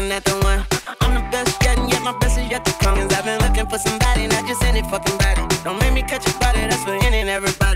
looking at the one. I'm the best yet, and yet my best is yet to come. Cause I've been looking for somebody, not just any fucking body. Don't make me catch a body, that's for any and everybody.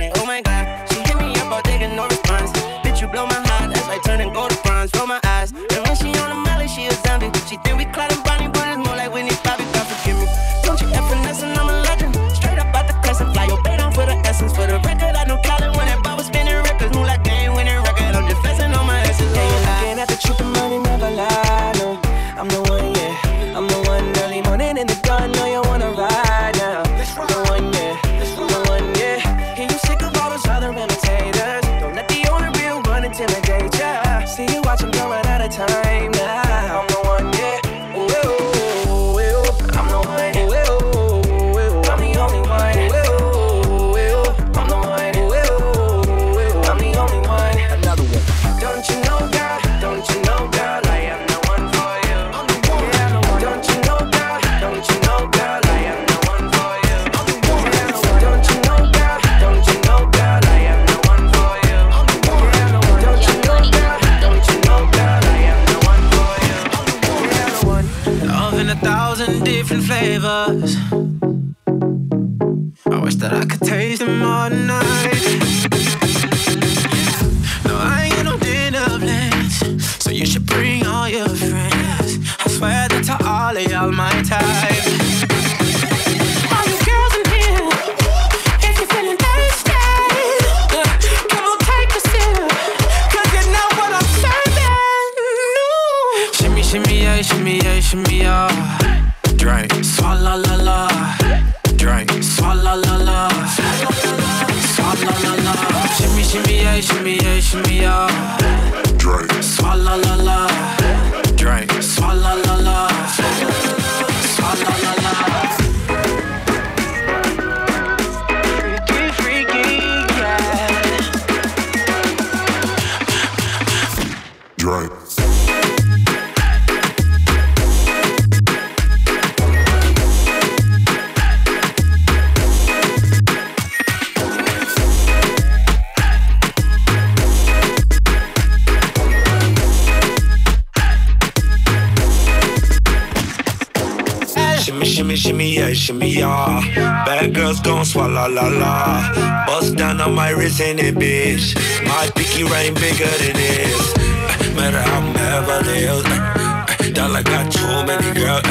Swallow la la. Bust down on my wrist in it, bitch. My pinky ring bigger than this. Eh, matter how I'm Beverly Hills. Eh, eh, dollar got too many girls.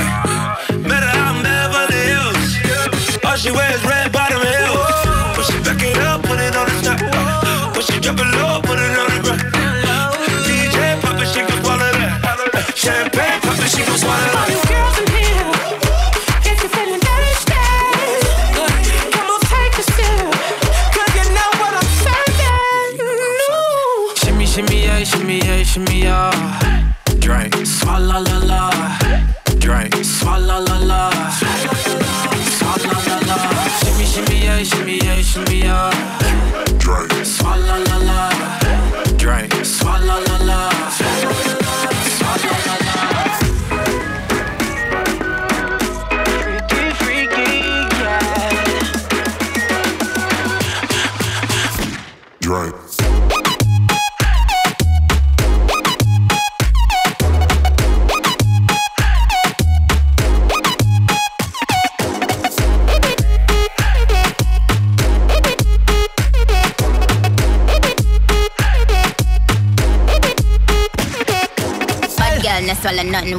Matter how I'm Beverly Hills. All she wears red bottom heels. When she back it up, put it on the top. When she drop it low,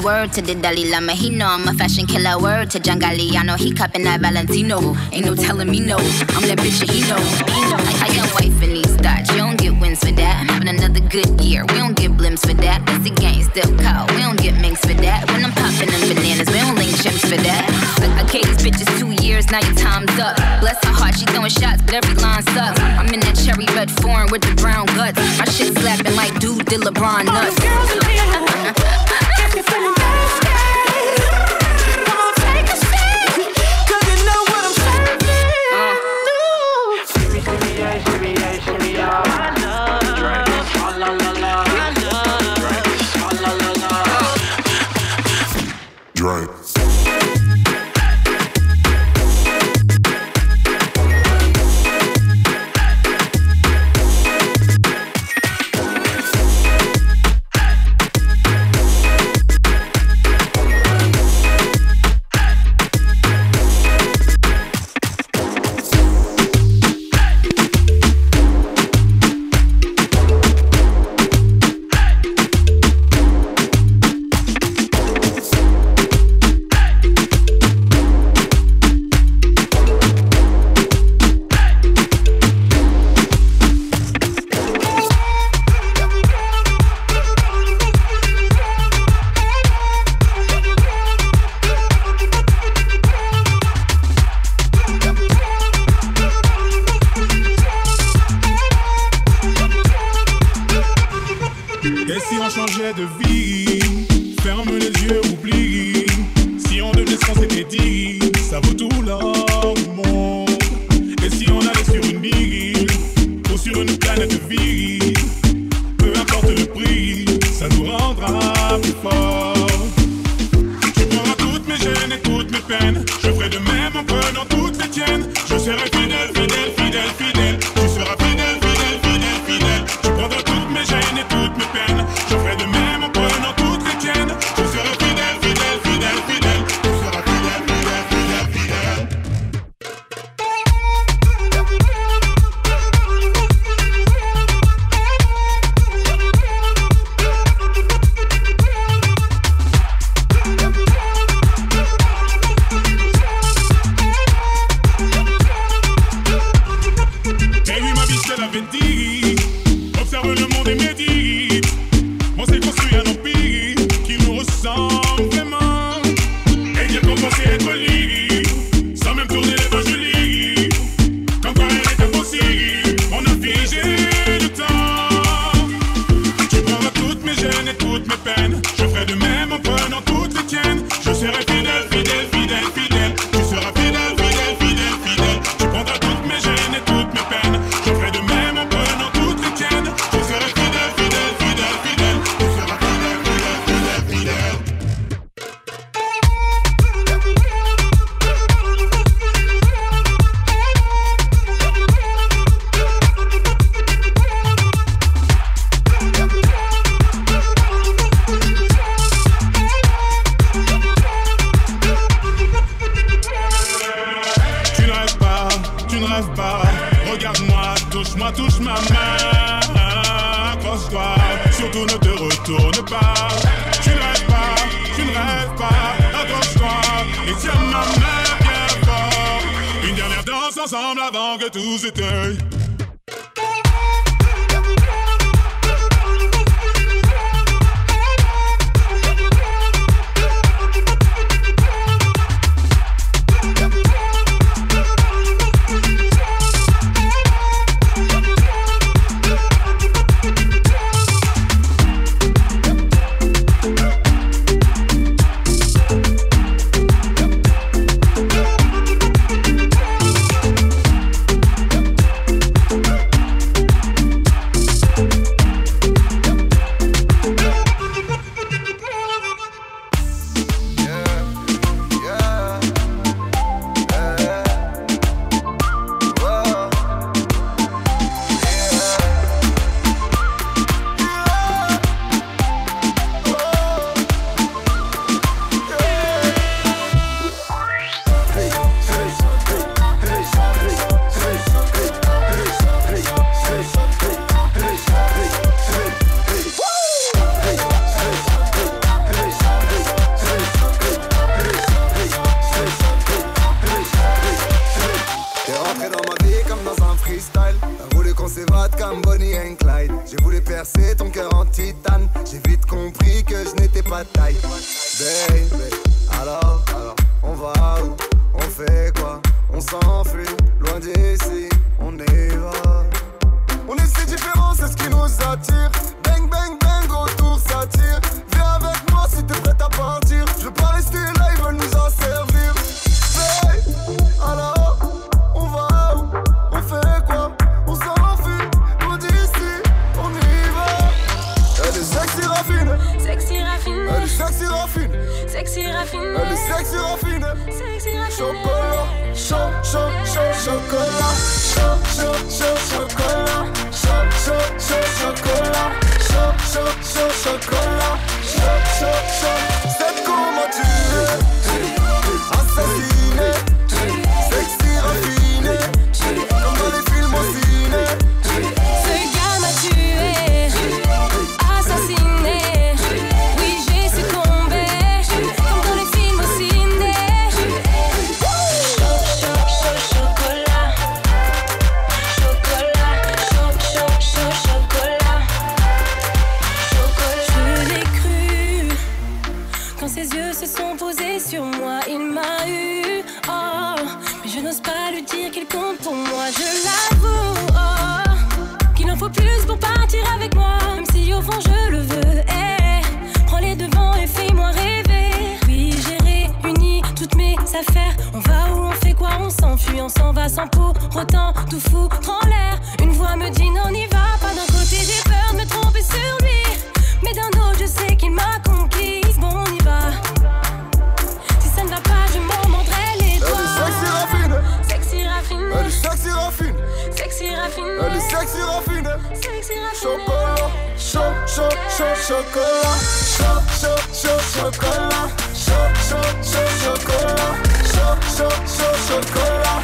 Word to the Dalai Lama, he know I'm a fashion killer. Word to John Galliano, he cupping that Valentino. Ain't no telling me no, I'm that bitch that he know. Know. Like how your wife in these thoughts, you don't get wins for that. I'm having another good year, we don't get blimps for that. That's the gang still call, we don't get minks for that. When I'm popping them bananas, we don't link chimps for that. I, I gave these bitches two years, now your time's up. Bless her heart, she throwing shots, but every line sucks. I'm in that cherry red foreign with the brown guts. My shit slapping like dude did LeBron nuts. Drink. Tu prendras toutes mes gênes et toutes mes peines. Je ferai de même en prenant toutes les tiennes. Je serai fidèle, fidèle, fidèle longer to the day. one babe. n'ose pas lui dire qu'il compte pour moi, je l'avoue. Oh, qu'il en faut plus pour partir avec moi, même si au fond je le veux. Hey, prends les devants et fais-moi rêver. Oui, j'ai réuni toutes mes affaires. On va où, on fait quoi, on s'enfuit, on s'en va sans pour autant tout fou. Sexy raffiné. Chocolat. choc, choc, choc, chocolat. choc, choc, choc, chocolat. choc, choc, choc, chocolat. Chaud, chaud, chaud, chocolat.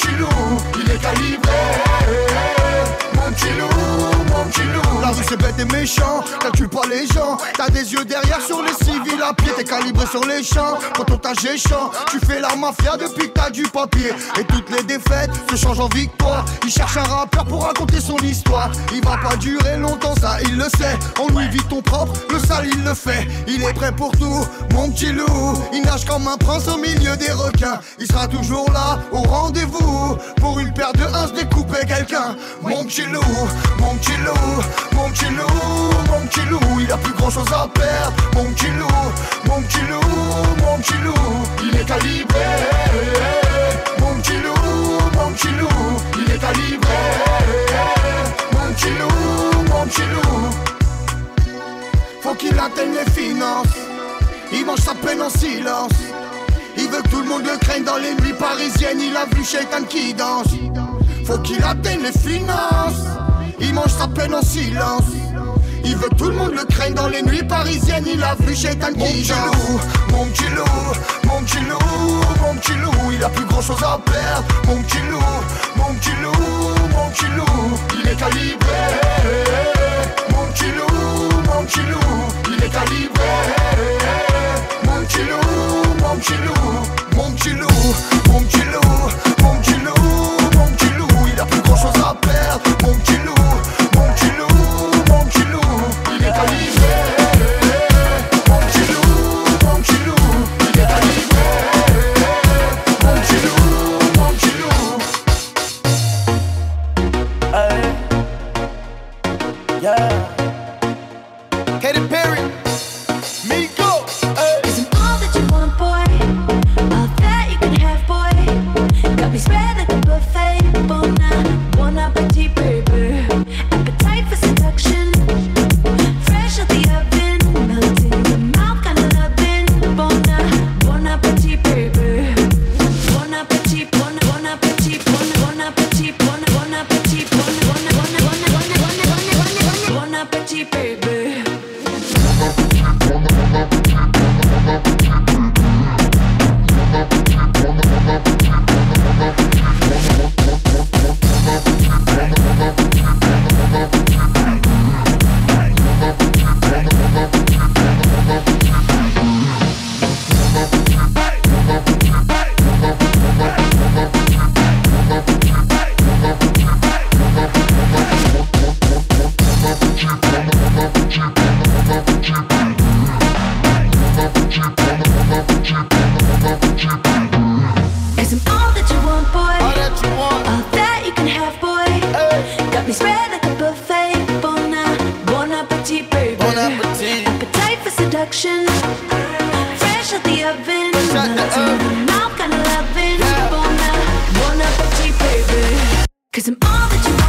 continuo Et méchant, calcule pas les gens. T'as des yeux derrière sur les civils à pied, t'es calibré sur les champs. Quand on t'a géchant, tu fais la mafia depuis que t'as du papier. Et toutes les défaites se changent en victoire. Il cherche un rappeur pour raconter son histoire. Il va pas durer longtemps, ça il le sait. En Louis Vuitton propre, le sale il le fait. Il est prêt pour tout, mon petit loup. Il nage comme un prince au milieu des requins. Il sera toujours là, au rendez-vous. Pour une paire de uns, découper quelqu'un. Mon petit loup, mon petit loup, mon petit loup, mon petit loup. Il a plus grand chose à perdre. Mon petit loup, mon petit loup, mon petit loup. Il est calibré. Mon petit loup, mon petit loup. Il est calibré. Mon petit loup, mon petit loup. Faut qu'il atteigne les finances. Il mange sa peine en silence. Il veut que tout le monde le craigne dans les nuits parisiennes. Il a vu Shaitan qui danse. Faut qu'il atteigne les finances. Il mange sa peine en silence. Il veut que tout le monde le craigne dans les nuits parisiennes. Il a vu Shaitan qui danse. Mon petit loup, mon petit loup, mon petit loup. Il a plus grand chose à perdre. Mon petit loup, mon petit loup, mon petit loup. Il est calibré. Mon petit loup, mon petit loup. Il est calibré. Mon petit loup, mon petit loup, mon petit loup, mon petit loup, want, boy. All that you want. All that you can have, boy. Hey. Got me spread like a buffet. Bon, bon appetit, baby. Bon appetit. Appetite for seduction. Fresh out the oven. Fresh out the. Mouth kind of loving. Yeah. Bon, bon appetit, baby. Cause I'm all that you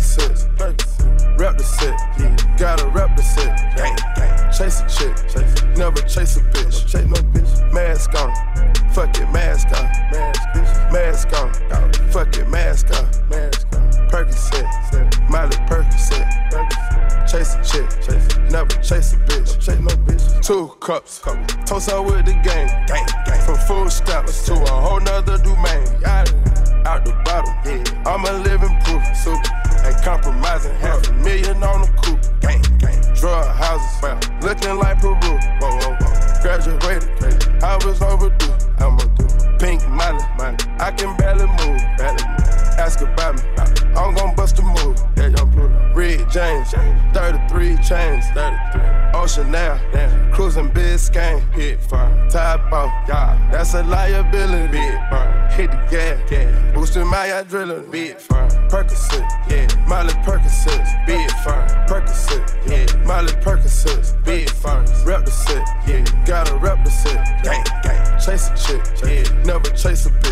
Percocets, rep the set, yeah. gotta rep the set. Chase a chick, chase. never chase a bitch. Chase no bitch. Mask on, fuck it, mask on, mask, bitch. mask on, Go. fuck it, mask on, mask on. Percocet, Miley Percocet. Percocet. Chase a chick, chase. never chase a bitch. Chase no bitch. Two cups, cup. toast out with That's a liability. Big firm. Hit the gas. Yeah. Boosting my adrenaline. Big firm. Percocet. Yeah. Molly Percocet. Big Fine. Percocet. Yeah. Molly Percocet. Big the Represent. Yeah. Gotta represent. Gang, gang. Chase a chick. Yeah. Never chase a bitch.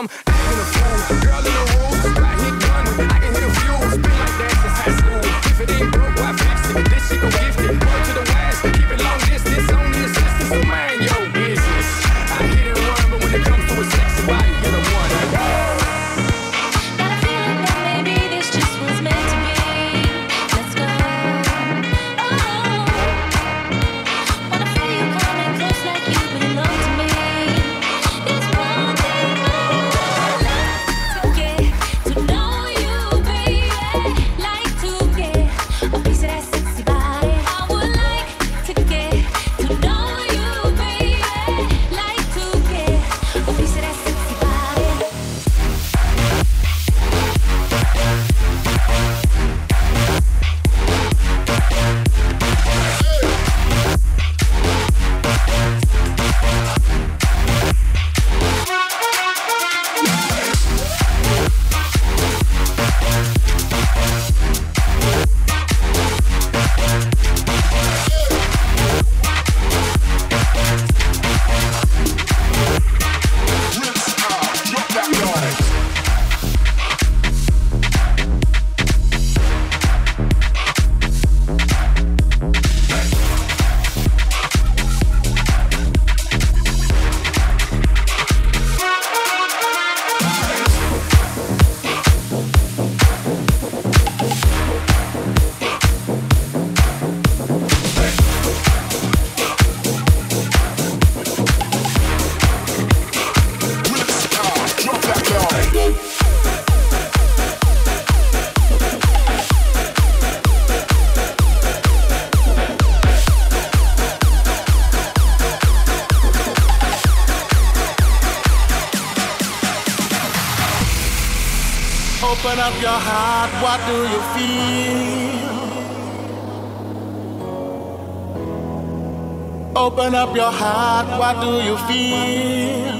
I'm acting a fool. Girl in the room. What do you feel? Open up your heart, what do you feel?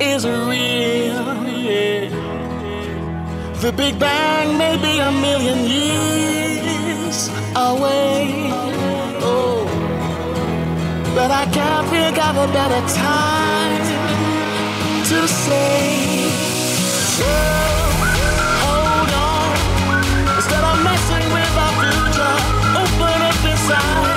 Is real? Yeah. The Big Bang may be a million years away. Oh, but I can't think of a better time to say. side.